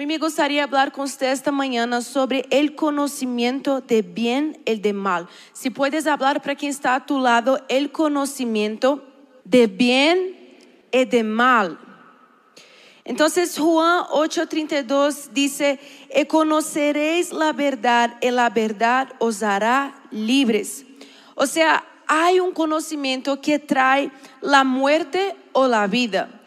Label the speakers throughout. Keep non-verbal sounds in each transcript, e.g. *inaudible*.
Speaker 1: mí me gustaría hablar con usted esta mañana sobre el conocimiento de bien y de mal. Si puedes hablar para quien está a tu lado, el conocimiento de bien y de mal. Entonces Juan 8:32 dice, y conoceréis la verdad y la verdad os hará libres. O sea, hay un conocimiento que trae la muerte o la vida.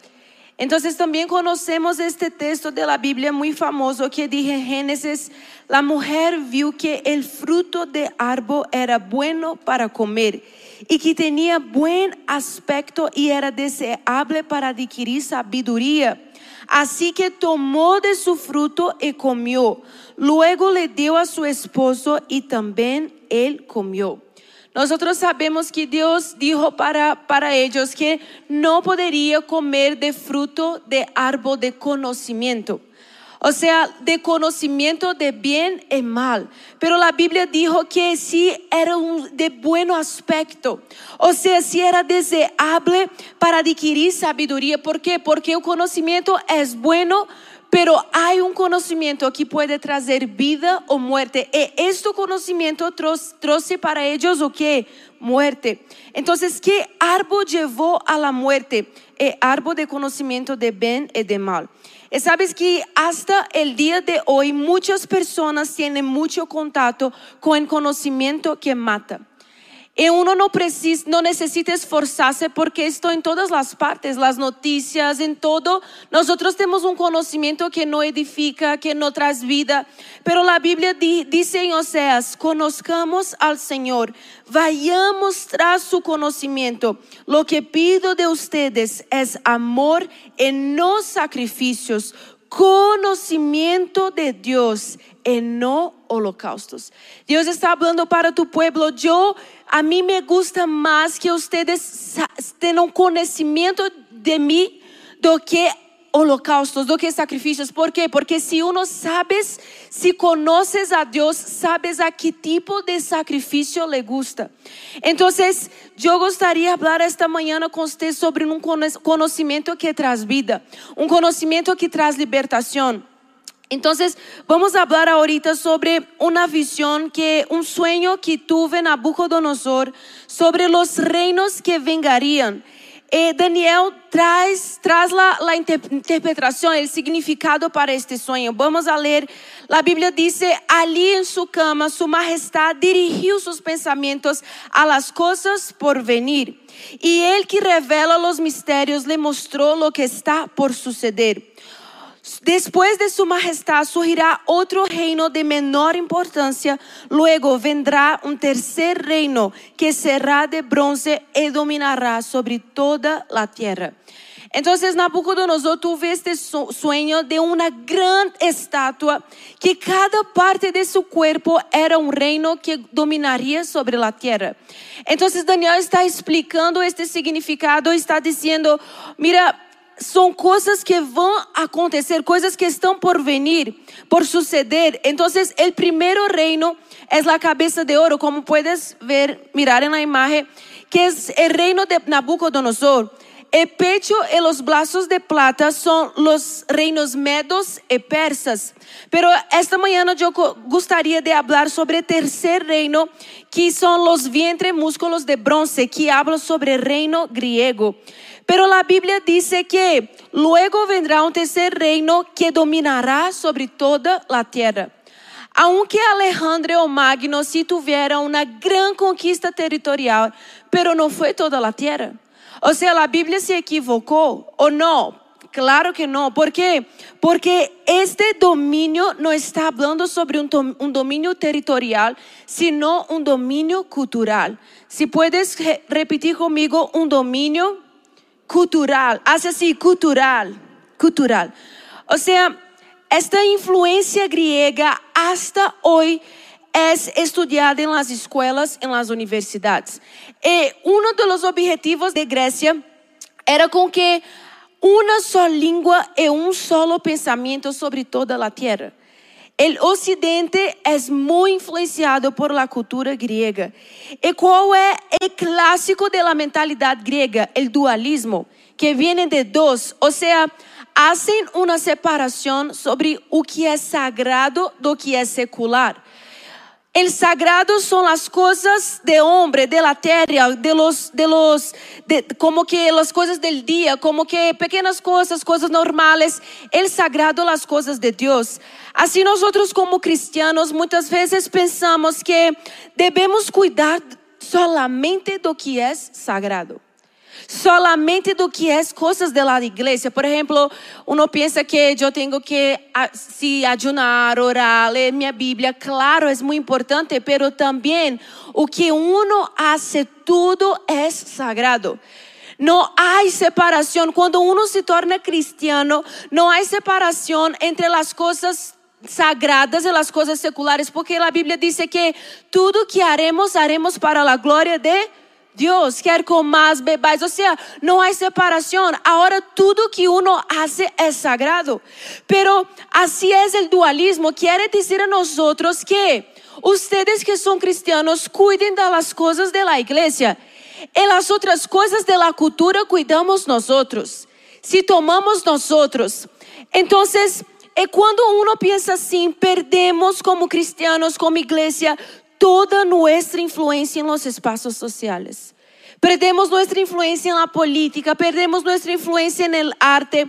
Speaker 1: Entonces también conocemos este texto de la Biblia muy famoso que dice en Génesis, la mujer vio que el fruto de árbol era bueno para comer y que tenía buen aspecto y era deseable para adquirir sabiduría. Así que tomó de su fruto y comió. Luego le dio a su esposo y también él comió. Nosotros sabemos que Dios dijo para, para ellos que no podría comer de fruto de árbol de conocimiento. O sea, de conocimiento de bien y mal. Pero la Biblia dijo que sí era un de buen aspecto. O sea, sí era deseable para adquirir sabiduría. ¿Por qué? Porque el conocimiento es bueno, pero hay un conocimiento que puede traer vida o muerte. Y este conocimiento trace para ellos o qué? Muerte. Entonces, ¿qué árbol llevó a la muerte? El árbol de conocimiento de bien y de mal. Y sabes que hasta el día de hoy muchas personas tienen mucho contacto con el conocimiento que mata. Y uno no, precisa, no necesita esforzarse porque esto en todas las partes, las noticias, en todo. Nosotros tenemos un conocimiento que no edifica, que no trae vida. Pero la Biblia dice en Oseas, conozcamos al Señor, vayamos tras su conocimiento. Lo que pido de ustedes es amor en no sacrificios, conocimiento de Dios en no holocaustos. Dios está hablando para tu pueblo. Yo a mí me gusta más que ustedes tengan conocimiento de mí do que holocaustos, do que sacrificios. ¿Por qué? Porque si uno sabes, si conoces a Dios, sabes a qué tipo de sacrificio le gusta. Entonces, yo gustaría hablar esta mañana con usted sobre un conocimiento que trae vida, un conocimiento que trae libertación. Entonces, vamos a hablar ahorita sobre una visión que, un sueño que tuve Nabucodonosor sobre los reinos que vengarían. E Daniel traz, traz a interpretação, o significado para este sonho. Vamos a ler. A Bíblia diz: Ali em sua cama, Sua Majestade dirigiu seus pensamentos a las coisas por venir. E Ele que revela os mistérios lhe mostrou o que está por suceder. Después de su majestad surgirá otro reino de menor importancia, luego vendrá un tercer reino que será de bronce y dominará sobre toda la tierra. Entonces Nabucodonosor tuvo este sueño de una gran estatua que cada parte de su cuerpo era un reino que dominaría sobre la tierra. Entonces Daniel está explicando este significado, está diciendo, mira, são coisas que vão acontecer, coisas que estão por venir, por suceder. Então, o primeiro reino é a cabeça de ouro, como puedes ver, mirar na imagem, que é o reino de Nabucodonosor. O pecho e os braços de plata são os reinos medos e persas. Pero esta manhã eu gostaria de falar sobre o terceiro reino, que são os vientre músculos de bronze, que hablo sobre o reino griego. Pero la Biblia dice que luego vendrá un tercer reino que dominará sobre toda la tierra. Aunque Alejandro Magno sí tuviera una gran conquista territorial, pero no fue toda la tierra. O sea, la Biblia se equivocó o no. Claro que no. ¿Por qué? Porque este dominio no está hablando sobre un, un, dominio territorial, sino un dominio cultural. Si puedes repetir conmigo, un dominio cultural, hace así, cultural, cultural. O sea, esta influencia griega hasta hoy es estudiada en las escuelas, en las universidades. Y uno de los objetivos de Grecia era con que una sola lengua y un solo pensamiento sobre toda la tierra. O Ocidente é muito influenciado por la cultura grega. E qual é o clássico da mentalidade grega? O dualismo, que vem de dois, ou seja, fazem uma separação sobre o que é sagrado do que é secular. El sagrado son las cosas de hombre, de la de los, de los, de, como que las cosas del día, como que pequeñas cosas, cosas normales. El sagrado, las cosas de Dios. Así nosotros como cristianos muchas veces pensamos que debemos cuidar solamente do que es sagrado solamente do que é coisas da igreja. Por exemplo, uno pensa que eu tenho que se ajunar, orar, ler minha Bíblia. Claro, é muito importante, pero também o que uno hace tudo é sagrado. Não há separação. Quando uno se torna cristiano, não há separação entre as coisas sagradas e as coisas seculares, porque a Bíblia diz que tudo que haremos, haremos para a glória de Deus. Dios, quer comas, bebais, o sea, no hay separación. Ahora todo que uno hace es sagrado. Pero así es el dualismo. Quiere decir a nosotros que ustedes que son cristianos cuiden de las cosas de la iglesia. En las otras cosas de la cultura cuidamos nosotros. Si tomamos nosotros. Entonces, é quando uno piensa assim, perdemos como cristianos, como igreja, toda nuestra influencia en los espacios sociales. Perdemos nuestra influencia en la política, perdemos nuestra influencia en arte.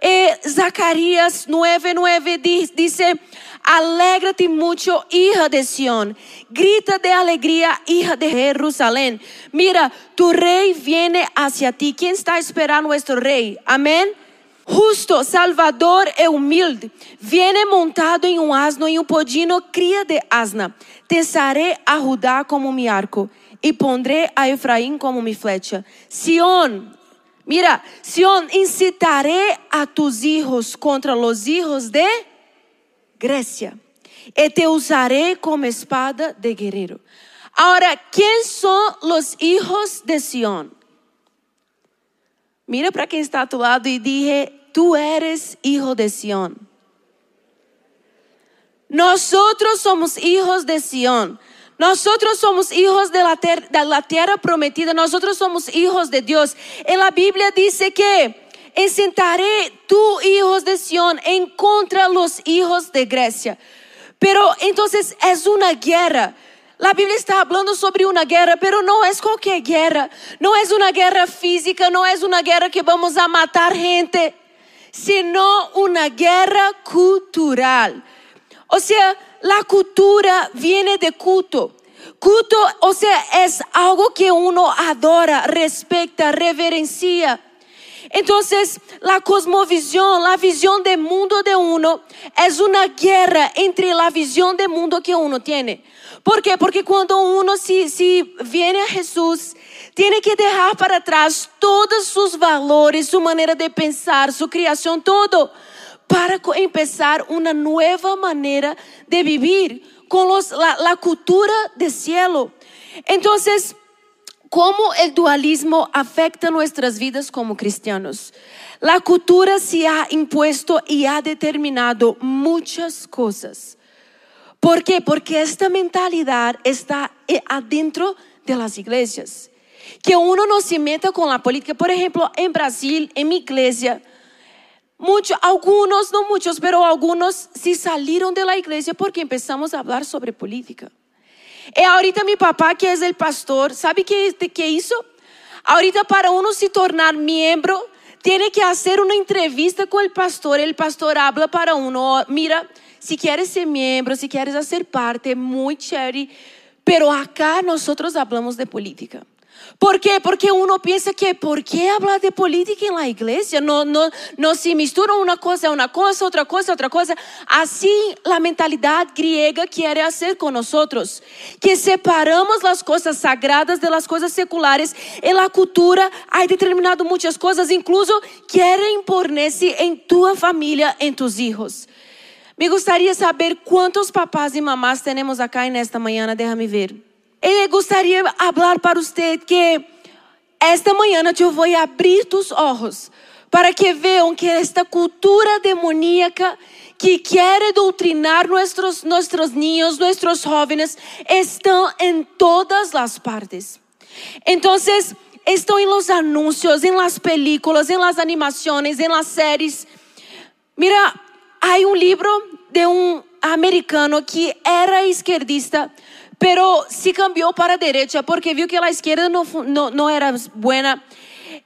Speaker 1: Eh, Zacarías 9:9 dice, alégrate mucho, hija de Sión, grita de alegría, hija de Jerusalén. Mira, tu rey viene hacia ti. ¿Quién está esperando nuestro rey? Amén. Justo, salvador e humilde, viene montado em um asno e um podino cria de asna. Tesaré a Judá como mi arco e pondré a Efraín como mi flecha. Sión, mira, Sión, incitaré a tus hijos contra los hijos de Grecia e te usaré como espada de guerrero. Ahora, ¿quién son los hijos de Sión? Mira para quem está a tu lado e dije, tú eres hijo de Sión. Nosotros somos hijos de Sión. Nosotros somos hijos de la, de tierra prometida. Nosotros somos hijos de Dios. En la Biblia dice que ensentaré tú, hijos de Sión, en contra los hijos de Grecia. Pero entonces es una guerra. La Biblia está hablando sobre una guerra, pero no es cualquier guerra. No es una guerra física, no es una guerra que vamos a matar gente sino una guerra cultural. O sea, la cultura viene de culto. Culto, o sea, es algo que uno adora, respeta, reverencia. Entonces, la cosmovisión, la visión del mundo de uno, es una guerra entre la visión del mundo que uno tiene. ¿Por qué? Porque cuando uno si, si viene a Jesús, tiene que dejar para atrás todos sus valores, su manera de pensar, su creación, todo, para empezar una nueva manera de vivir con los, la, la cultura del cielo. Entonces, ¿cómo el dualismo afecta nuestras vidas como cristianos? La cultura se ha impuesto y ha determinado muchas cosas. ¿Por qué? Porque esta mentalidad está eh, adentro de las iglesias que uno no se meta con la política. Por ejemplo, en Brasil, en mi iglesia, muchos, algunos, no muchos, pero algunos se salieron de la iglesia porque empezamos a hablar sobre política. Y ahorita mi papá, que es el pastor, ¿sabe qué, qué hizo? Ahorita para uno se tornar miembro, tiene que hacer una entrevista con el pastor. El pastor habla para uno, mira, si quieres ser miembro, si quieres hacer parte, muy chévere. Pero acá nosotros hablamos de política. ¿Por qué? Porque uno piensa que ¿por qué hablar de política en la iglesia? No, no, no se mistura una cosa, una cosa, otra cosa, otra cosa. Así la mentalidad griega quiere hacer con nosotros, que separamos las cosas sagradas de las cosas seculares. En la cultura hay determinado muchas cosas, incluso quiere imponerse en tu familia, en tus hijos. Me gustaría saber cuántos papás y mamás tenemos acá en esta mañana, déjame ver. Eu gostaria falar para você que esta manhã eu vou abrir tus olhos para que vejam que esta cultura demoníaca que quer doutrinar nossos nossos niños, nossos jovens, estão em todas as partes. Então, estão em los anuncios, em las películas, em las animações, em las séries. Mira, há um livro de um americano que era esquerdista, pero se cambiou para a direita porque viu que a esquerda não, não, não era boa.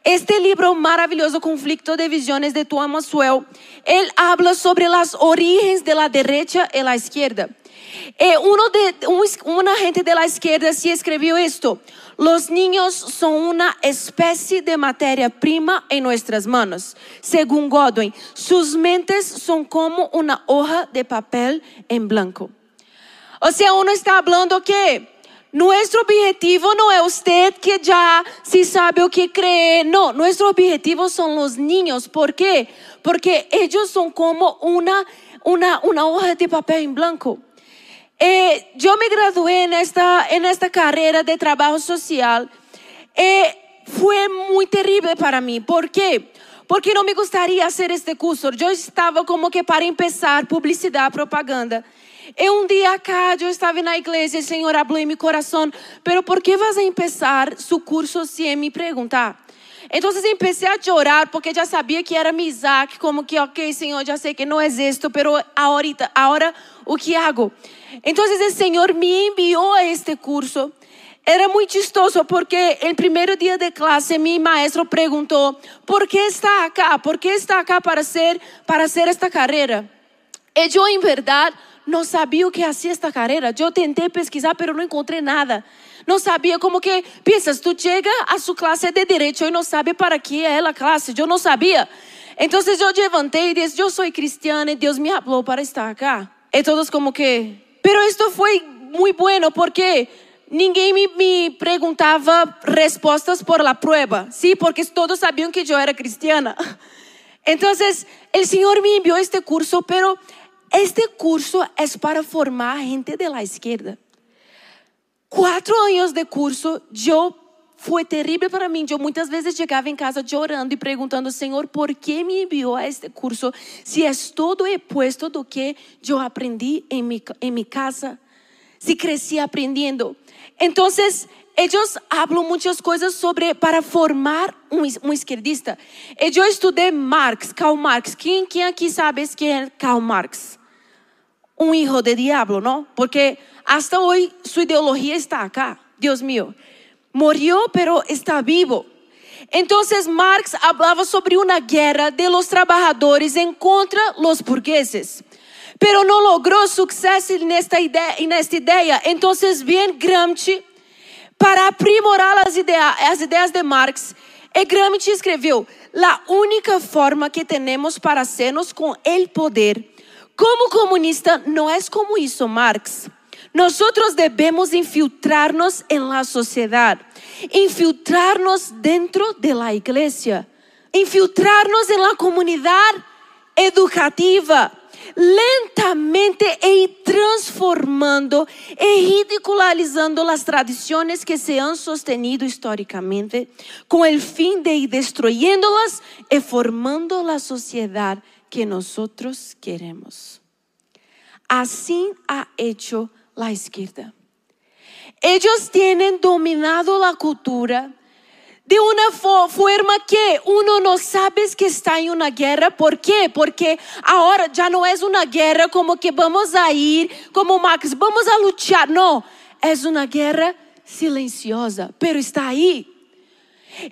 Speaker 1: Este livro maravilhoso, Conflicto de Visiones de Tuan Maxwell, ele habla sobre as origens de la derecha e da esquerda. E uno de, uma gente de la esquerda se escreveu isto. Los niños son una especie de materia prima en nuestras manos. Según Godwin, sus mentes son como una hoja de papel en blanco. O sea, uno está hablando que nuestro objetivo no es usted que ya sí sabe o que cree. No, nuestro objetivo son los niños. ¿Por qué? Porque ellos son como una, una, una hoja de papel en blanco. Eh, yo me gradué en esta, en esta carrera de trabajo social. Eh, fue muy terrible para mí. ¿Por qué? Porque no me gustaría hacer este curso. Yo estaba como que para empezar publicidad, propaganda. E um dia cá, eu estava na igreja, o Senhor abriu meu coração, pero por que vas a empezar su curso sem me perguntar? Entonces empecé a chorar porque já sabia que era mi Isaac, como que, ok, Senhor, já sei que não es esto, pero ahorita, ahora, ¿o que hago? Então, o Senhor me enviou a este curso. Era muito chistoso porque o primeiro dia de clase meu maestro perguntou: ¿por que está acá? ¿Por que está acá para ser para ser esta carreira? E eu, em verdade, não sabia o que hacía esta carreira. Eu tenté pesquisar, mas não encontrei nada. Não sabia como que pensas, tu chega a sua classe de direito e não sabe para que é a classe. Eu não sabia. Então eu levantei e disse, eu sou cristiana e Deus me falou para estar acá. E todos como que, pero isto foi muito bueno porque ninguém me, me perguntava respostas por la prueba, sí, porque todos sabiam que eu era cristiana. *laughs* Entonces, el Señor me envió este curso, pero este curso es para formar gente de la izquierda. Quatro anos de curso, eu foi terrível para mim. Eu muitas vezes chegava em casa chorando e perguntando, Senhor, por que me enviou a este curso se é todo oposto do que eu aprendi em minha em mi casa? Se cresci aprendendo. Então, eles falam muitas coisas sobre para formar um, um esquerdista. Eu eh, estudei Marx, Karl Marx. Quem, quem aqui sabe quem é Karl Marx? Um hijo de diabo, não? Porque hasta hoy su ideología está acá. Dios mío. Murió, pero está vivo. Entonces Marx hablaba sobre una guerra de los trabajadores en contra los burgueses. Pero no logró suceso en esta idea. En esta idea. Entonces Gramsci para aprimorar as ideias, as ideias de Marx, e Gramsci escreveu: "La única forma que temos para hacernos com el poder como comunista não é como hizo Marx. Nosotros debemos infiltrarnos en la sociedad, infiltrarnos dentro de la iglesia, infiltrarnos en la comunidad educativa, lentamente e ir transformando e ridicularizando las tradiciones que se han sostenido históricamente con el fin de ir destruyéndolas y formando la sociedad que nosotros queremos. Así ha hecho la izquierda. Ellos tienen dominado la cultura de una fo- forma que uno no sabe que está en una guerra. ¿Por qué? Porque ahora ya no es una guerra como que vamos a ir, como Max, vamos a luchar. No, es una guerra silenciosa, pero está ahí.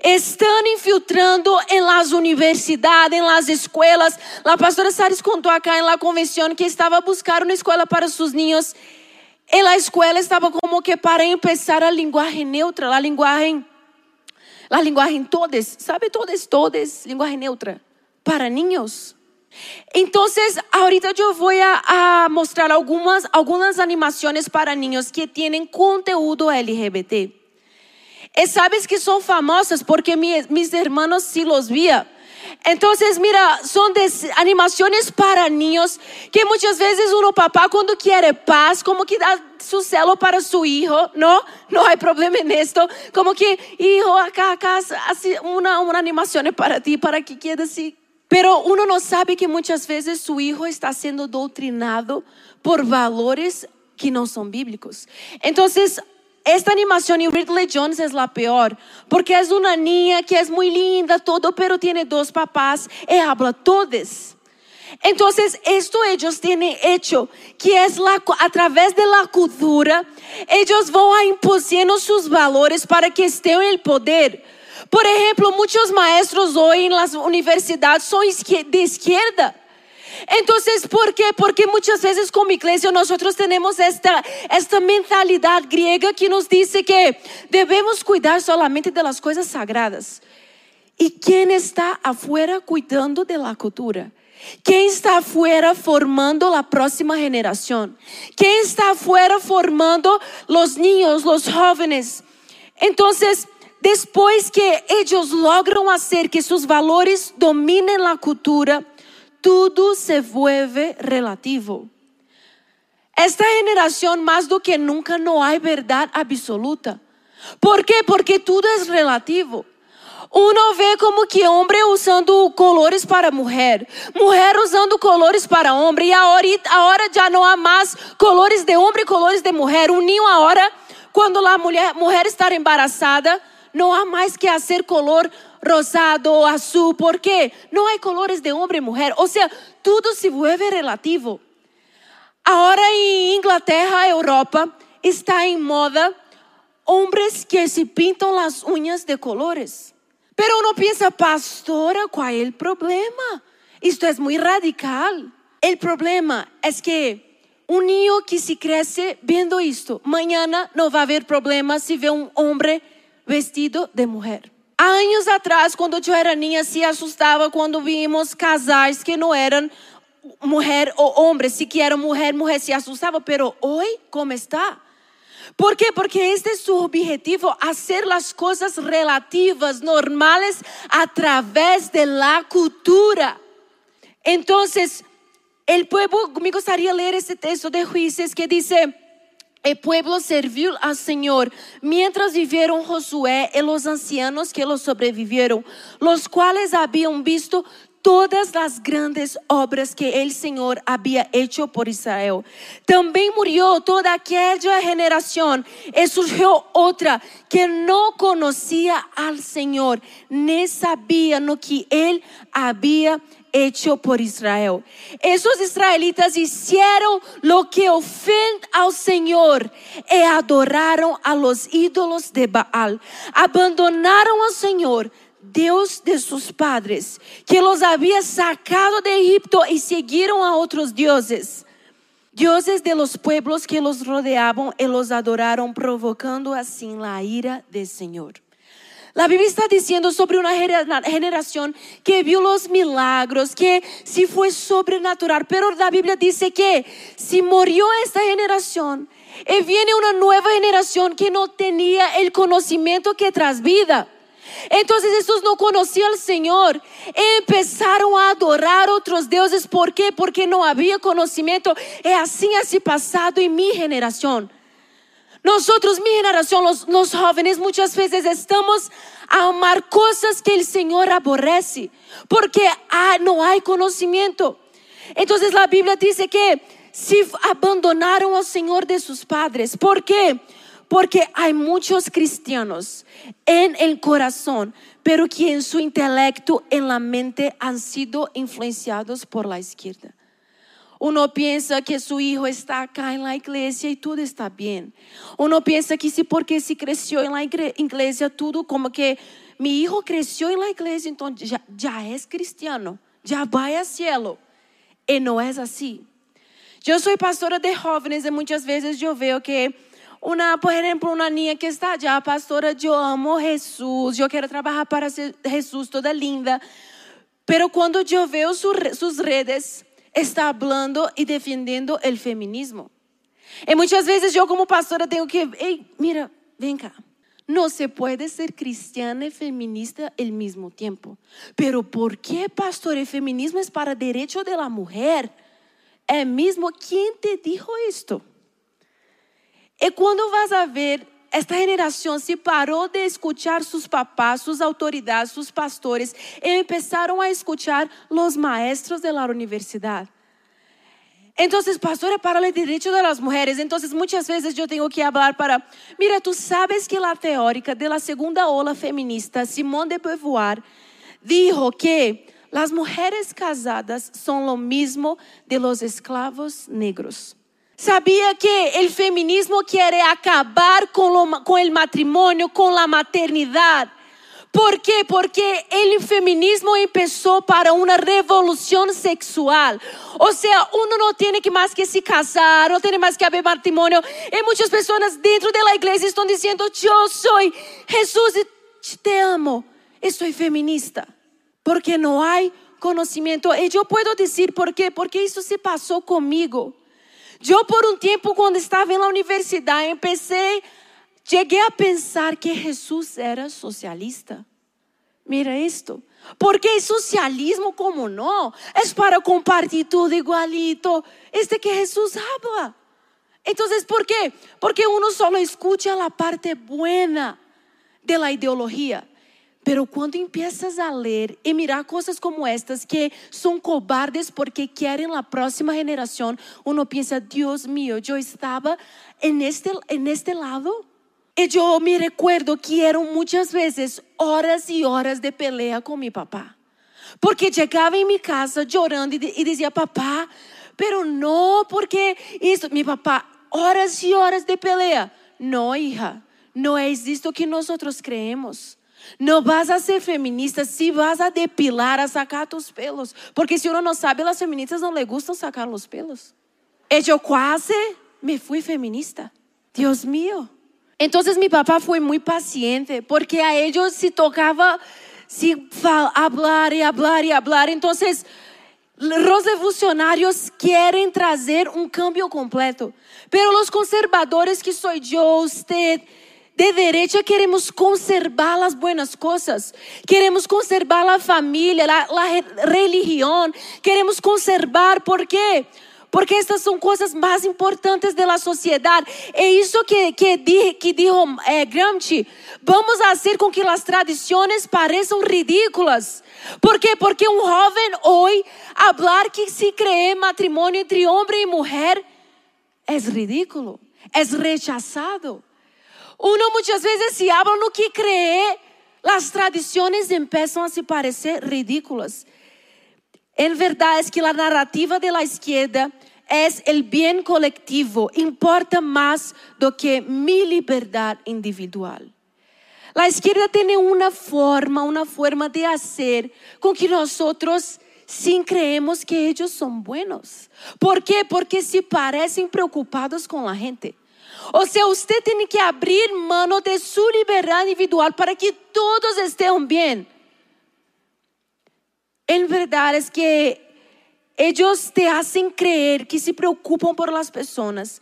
Speaker 1: Estão infiltrando em las universidades, em las escolas. A pastora Sares contou acá em la convenção que estava a buscar uma escola para seus niños. E a escola estava como que para empezar a linguagem neutra, a linguagem, a linguagem todes, sabe todes, todes, linguagem neutra para niños. Então, ahorita eu vou a, a mostrar algumas algumas animações para niños que têm conteúdo LGBT. E sabes que son famosas porque mi- mis hermanos sí los vía. Entonces, mira, son animaciones para niños que muchas veces uno papá cuando quiere paz, como que da su celo para su hijo, ¿no? No hay problema en esto. Como que, hijo, acá, acá, hace una, una animación para ti, para que quede así. Pero uno no sabe que muchas veces su hijo está siendo doutrinado por valores que no son bíblicos. Entonces, esta animación y Ridley Jones es la peor, porque es una niña que es muy linda, todo, pero tiene dos papás y habla todos. Entonces, esto ellos tienen hecho, que es la, a través de la cultura, ellos van a impusiendo sus valores para que estén en el poder. Por ejemplo, muchos maestros hoy en las universidades son de izquierda. Entonces, ¿por qué? Porque muchas veces como iglesia nosotros tenemos esta, esta mentalidad griega que nos dice que debemos cuidar solamente de las cosas sagradas. ¿Y quién está afuera cuidando de la cultura? ¿Quién está afuera formando la próxima generación? ¿Quién está afuera formando los niños, los jóvenes? Entonces, después que ellos logran hacer que sus valores dominen la cultura, todo se vuelve relativo. Esta generación más do que nunca no hay verdad absoluta. ¿Por qué? Porque todo es relativo. Uno vê como que homem usando colores para mulher, mulher usando colores para homem, e agora, agora já não há mais colores de homem e colores de mulher. Um ninho agora, quando a mulher, mulher está embaraçada, não há mais que fazer color rosado azul, porque não há colores de homem e mulher. Ou seja, tudo se vuelve relativo. Agora em Inglaterra, Europa, está em moda homens que se pintam as unhas de colores. Pero uno piensa, pastora, ¿cuál es el problema? Esto es muy radical. El problema es que un niño que se crece viendo esto, mañana no va a haber problema si ve un hombre vestido de mujer. Años atrás, cuando yo era niña, se asustaba cuando vimos casais que no eran mujer o hombre, si que era mujer, mujer se asustaba, pero hoy, ¿cómo está? ¿Por qué? Porque este es su objetivo, hacer las cosas relativas, normales, a través de la cultura. Entonces, el pueblo, me gustaría leer este texto de jueces que dice, el pueblo serviu al Señor mientras vivieron Josué y los ancianos que los sobrevivieron, los cuales habían visto todas las grandes obras que el Señor había hecho por Israel. También murió toda aquella generación y surgió otra que no conocía al Señor, ni sabía lo que Él había hecho por Israel. Esos israelitas hicieron lo que ofende al Señor y adoraron a los ídolos de Baal. Abandonaron al Señor Deus de sus padres, que los había sacado de Egipto y siguieron a otros dioses, dioses de los pueblos que los rodeaban y los adoraron, provocando así la ira del Señor. La Biblia está diciendo sobre una generación que vio los milagros, que si fue sobrenatural, pero la Biblia dice que si murió esta generación, y viene una nueva generación que no tenía el conocimiento que tras vida. Entonces estos no conocían al Señor. Empezaron a adorar otros dioses. ¿Por qué? Porque no había conocimiento. Es así así pasado en mi generación. Nosotros, mi generación, los, jóvenes, muchas veces estamos a amar cosas que el Señor aborrece. Porque ah, no hay conocimiento. Entonces la Biblia dice que si abandonaron al Señor de sus padres. ¿Por qué? Porque hay muchos cristianos en el corazón, pero que en su intelecto, en la mente, han sido influenciados por la izquierda. Uno piensa que su hijo está acá en la iglesia y todo está bien. Uno piensa que si porque se creció en la iglesia, todo como que mi hijo creció en la iglesia, entonces ya, es cristiano, ya va al cielo. Y no es así. Yo soy pastora de jóvenes y muchas veces yo veo que una, por ejemplo, una niña que está allá, pastora, yo amo Jesús, yo quiero trabajar para Jesús, toda linda. Pero cuando yo veo sus redes, está hablando y defendiendo el feminismo. Y muchas veces yo como pastora tengo que, hey, mira, ven acá. No se puede ser cristiana y feminista al mismo tiempo. Pero ¿por qué, pastor? El feminismo es para derecho de la mujer. El mismo, ¿quién te dijo esto? Y cuando vas a ver, esta generación se paró de escuchar sus papás, sus autoridades, sus pastores, y empezaron a escuchar los maestros de la universidad. Entonces, pastor, para el derecho de las mujeres. Entonces, muchas veces yo tengo que hablar para, mira, tú sabes que la teórica de la segunda ola feminista, Simone de Beauvoir, dijo que las mujeres casadas son lo mismo de los esclavos negros. Sabía que el feminismo quiere acabar con, el matrimonio, con la maternidad. ¿Por qué? Porque el feminismo empezó para una revolución sexual. O sea, uno no tiene que más que se casar, no tiene más que haber matrimonio. Y muchas personas dentro de la iglesia están diciendo, yo soy Jesús y te amo. Y soy feminista. Porque no hay conocimiento. Y yo puedo decir por qué. Porque eso se pasó conmigo. Yo por un tiempo cuando estaba en la universidad empecé, llegué a pensar que Jesús era socialista. Mira esto. Porque el socialismo, como no, es para compartir todo igualito. Este que Jesús habla. Entonces, ¿por qué? Porque uno solo escucha la parte buena de la ideología. Pero cuando empiezas a leer y mirar cosas como estas que son cobardes porque quieren la próxima generación, uno piensa, Dios mío, yo estaba en este, en este lado. Y yo me recuerdo que eran muchas veces horas y horas de pelea con mi papá. Porque llegaba en mi casa de- y decía, papá, pero no, porque esto, mi papá, horas y horas de pelea. No, hija, no es esto que nosotros creemos. No vas a ser feminista si vas a depilar, a sacar tus pelos. Porque si uno no sabe, las feministas no le gustan sacar los pelos. Y yo casi me fui feminista. Dios mío. Entonces mi papá fue muy paciente porque a ellos se tocaba si fa- hablar y hablar y hablar. Entonces los revolucionarios quieren trazer un cambio completo. Pero los conservadores que soy yo, usted, de derecha é queremos conservar as boas coisas, queremos conservar a família, a religião, queremos conservar, por quê? Porque estas são coisas mais importantes da sociedade. É isso que que dijo, que dijo eh, Gramsci. Vamos fazer com que as tradições pareçam ridículas. Por quê? Porque um jovem hoje falar que se cree matrimônio entre homem e mulher é ridículo, é rechazado. Uno muchas veces si habla lo que cree, las tradiciones empiezan a se parecer ridículas. En verdad es que la narrativa de la izquierda es el bien colectivo, importa más do que mi libertad individual. La izquierda tiene una forma, una forma de hacer con que nosotros sin creemos que ellos son buenos. ¿Por qué? Porque se parecen preocupados con la gente. O sea, usted tiene que abrir mano de su libertad individual para que todos estén bien. En verdad es que ellos te hacen creer que se preocupan por las personas.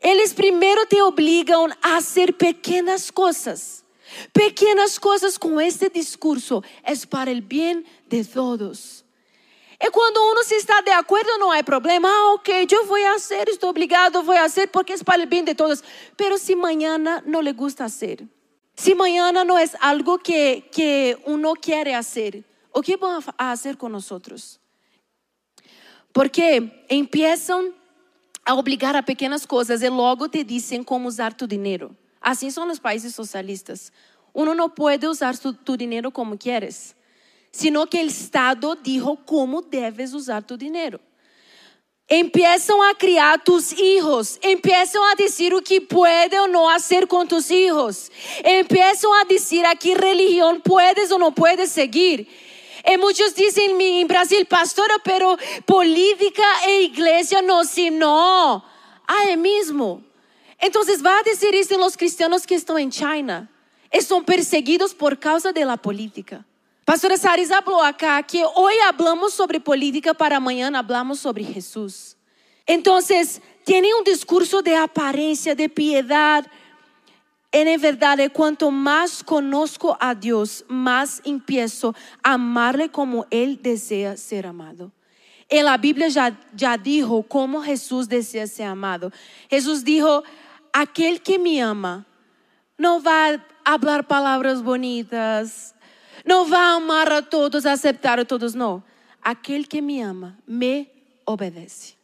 Speaker 1: Eles primeiro te obrigam a hacer pequenas coisas. Pequenas coisas com este discurso é para o bem de todos. E quando uno se está de acordo, não há problema. Ah, ok, eu vou fazer, estou obrigado, vou fazer porque é para o bem de todos. Pero se mañana não le gusta hacer, se mañana não é algo que, que uno quer fazer, o que vão a fazer com nós? Porque empiezam a obligar a pequenas coisas e logo te dizem como usar tu dinheiro. Assim são os países socialistas. Uno não pode usar tu, tu dinheiro como quieres, sino que o Estado dijo como deves usar tu dinheiro. Empiezam a criar tus hijos, empiezam a dizer o que pode ou não fazer com tus hijos, empiezam a dizer a que religião puedes ou não puedes seguir. E muitos dizem em Brasil, pastora, pero política e igreja não se não. Ah, é mesmo? Então, vai dizer isso em los cristianos que estão em China. Estão perseguidos por causa da política. Pastora Saris falou acá que hoje hablamos sobre política, para amanhã hablamos sobre Jesus. Então, tem um discurso de aparência, de piedade. En verdade, quanto mais conozco a Deus, mais empiezo a amarle como Ele deseja ser amado. E a Bíblia já, já dijo como Jesus deseja ser amado. Jesus dijo: Aquele que me ama não vai falar palavras bonitas, não vai amar a todos, aceitar a todos, não. Aquele que me ama me obedece.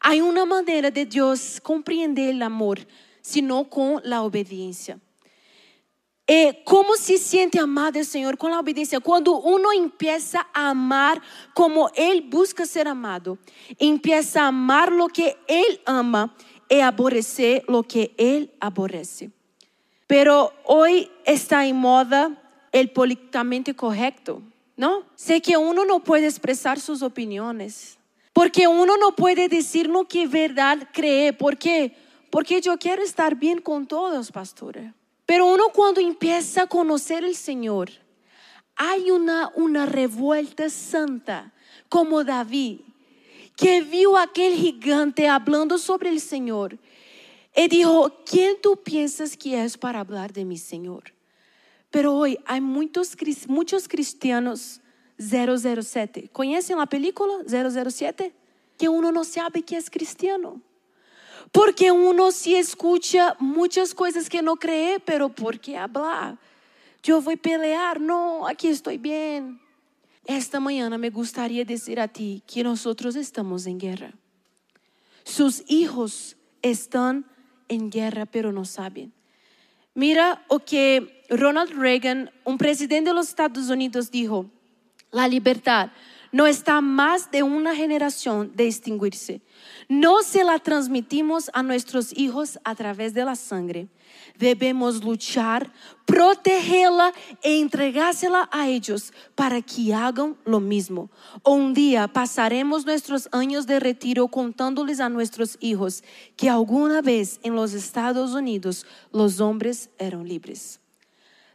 Speaker 1: Há uma maneira de Deus compreender o amor, sino com a obediência. Eh, ¿Cómo se siente amado el Señor con la obediencia? Cuando uno empieza a amar como Él busca ser amado, empieza a amar lo que Él ama y aborrecer lo que Él aborrece. Pero hoy está en moda el políticamente correcto, ¿no? Sé que uno no puede expresar sus opiniones, porque uno no puede decir lo que verdad cree, porque porque yo quiero estar bien con todos, pastora. Pero uno cuando empieza a conocer el Señor, hay una, una revuelta santa, como David, que vio aquel gigante hablando sobre el Señor. Y dijo, ¿quién tú piensas que es para hablar de mi Señor? Pero hoy hay muchos, muchos cristianos 007. ¿Conocen la película 007? Que uno no sabe que es cristiano. Porque uno sí escucha muchas cosas que no cree, pero ¿por qué hablar? Yo voy a pelear, no, aquí estoy bien. Esta mañana me gustaría decir a ti que nosotros estamos en guerra. Sus hijos están en guerra, pero no saben. Mira o que Ronald Reagan, un presidente de los Estados Unidos, dijo, la libertad no está más de una generación de extinguirse. No se la transmitimos a nuestros hijos a través de la sangre. Debemos luchar, protegerla e entregársela a ellos para que hagan lo mismo. Un día pasaremos nuestros años de retiro contándoles a nuestros hijos que alguna vez en los Estados Unidos los hombres eran libres.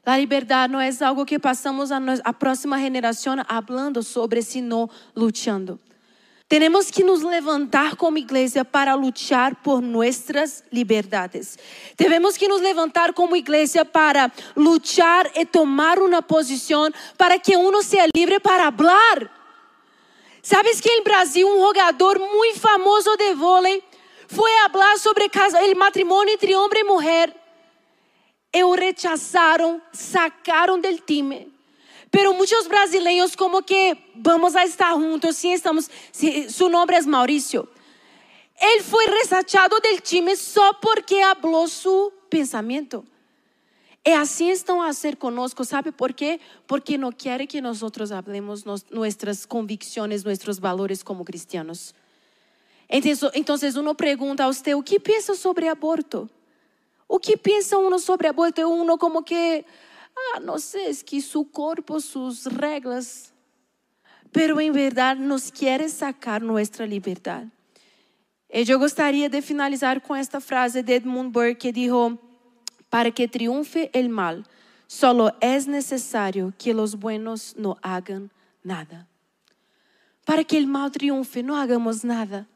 Speaker 1: La liberdade não é algo que passamos a, próxima geração falando sobre, sino luchando. Temos que nos levantar como igreja para lutar por nossas liberdades. Temos que nos levantar como igreja para lutar e tomar uma posição para que uno seja livre para falar. Sabes que em Brasil um jogador muito famoso de vôlei foi falar sobre o matrimônio entre homem e mulher e o rechazaram, sacaram del time. Pero muitos brasileiros como que vamos a estar juntos, sim estamos, si, su nombre es Mauricio. Ele foi rechazado del time só porque falou su pensamento. E assim estão a ser conosco, ¿sabe por quê? Porque não querem que nós hablemos nossas convicções, nossos valores como cristianos. Então, uno pergunta a você, o que pensa sobre aborto? O que pensa uno sobre aborto? Uno como que, ah, não sei, es que su corpo, sus reglas. Pero em verdade nos quer sacar nossa liberdade. E eu gostaria de finalizar com esta frase de Edmund Burke que dijo: Para que triunfe el mal, solo es necesario que los buenos no hagan nada. Para que el mal triunfe, no hagamos nada.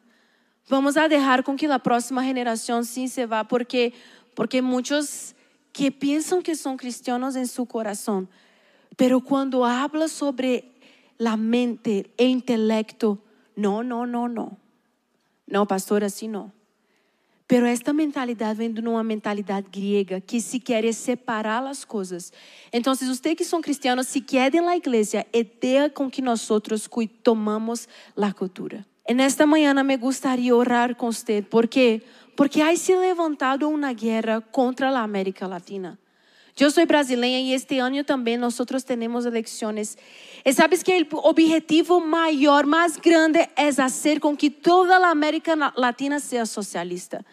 Speaker 1: Vamos a dejar com que a próxima geração sim se vá, porque porque muchos que piensan que son cristianos en su corazón, pero cuando habla sobre la mente e intelecto, no, no, no, no. No, pastor, así no. Pero esta mentalidade vem de uma mentalidade griega que se quer separar as coisas. Então, vocês que são cristianos, se quedem na igreja e deixa com que nós tomamos a cultura. E nesta manhã me gostaria orar com você, porque porque hay se levantado uma guerra contra a América Latina. Eu sou brasileira e este ano também nós temos eleições. E sabes que o objetivo maior, mais grande, é fazer com que toda a América Latina seja socialista.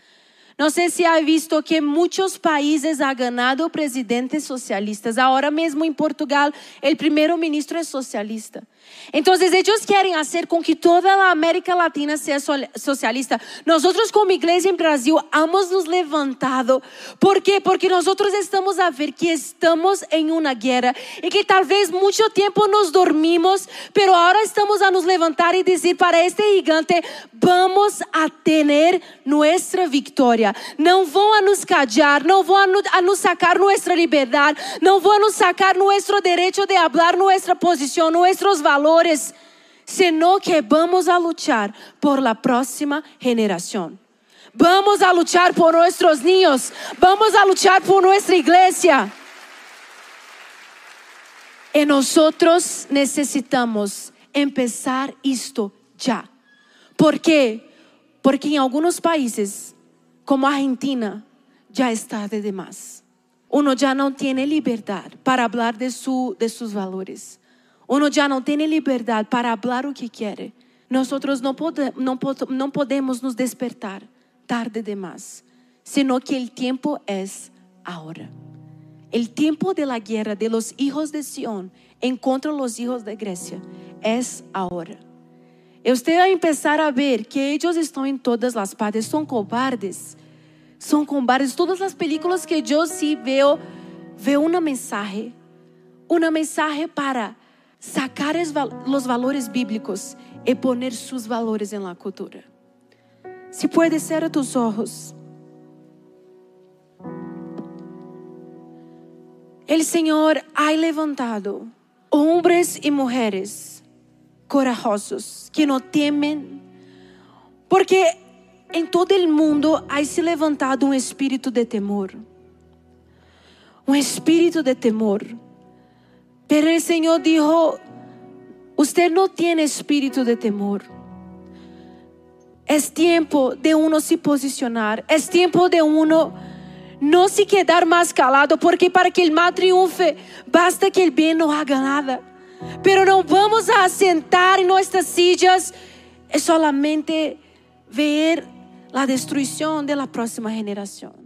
Speaker 1: Não sei se ha visto que muitos países han ganado presidentes socialistas. Agora mesmo em Portugal, o primeiro ministro é socialista. Entonces ellos quieren hacer con que toda la América Latina sea socialista. Nosotros como iglesia en Brasil hemos nos levantado. ¿Por qué? Porque nosotros estamos a ver que estamos en una guerra y que tal vez mucho tiempo nos dormimos, pero ahora estamos a nos levantar y decir para este gigante, vamos a tener nuestra victoria. No van a nos callar, no van a nos sacar nuestra libertad, no van a nos sacar nuestro derecho de hablar nuestra posición, nuestros valores valores, sino que vamos a luchar por la próxima generación. Vamos a luchar por nuestros niños. Vamos a luchar por nuestra iglesia. Y nosotros necesitamos empezar esto ya. ¿Por qué? Porque en algunos países, como Argentina, ya está de demás. uno ya no tiene libertad para hablar de, su, de sus valores. Uno já não tem liberdade para falar o que quer. Nós não, pode, não, não podemos nos despertar tarde demais, sino que o tempo é agora. O tempo da guerra de los hijos de Sion contra los hijos de Grécia é agora. E você vai começar a ver que eles estão em todas as partes, são cobardes. São cobardes. Todas as películas que eu sim sí veo, veo uma mensagem. Uma mensagem para sacar os valores bíblicos e poner seus valores em la cultura. Se pode ser a tus olhos. o Senhor ha levantado homens e mulheres corajosos que não temem, porque em todo o mundo há se levantado um espírito de temor. Um espírito de temor Pero el Señor dijo, usted no tiene espíritu de temor. Es tiempo de uno se posicionar. Es tiempo de uno no se quedar más calado, porque para que el mal triunfe, basta que el bien no haga nada. Pero no vamos a sentar en nuestras sillas es solamente ver la destrucción de la próxima generación.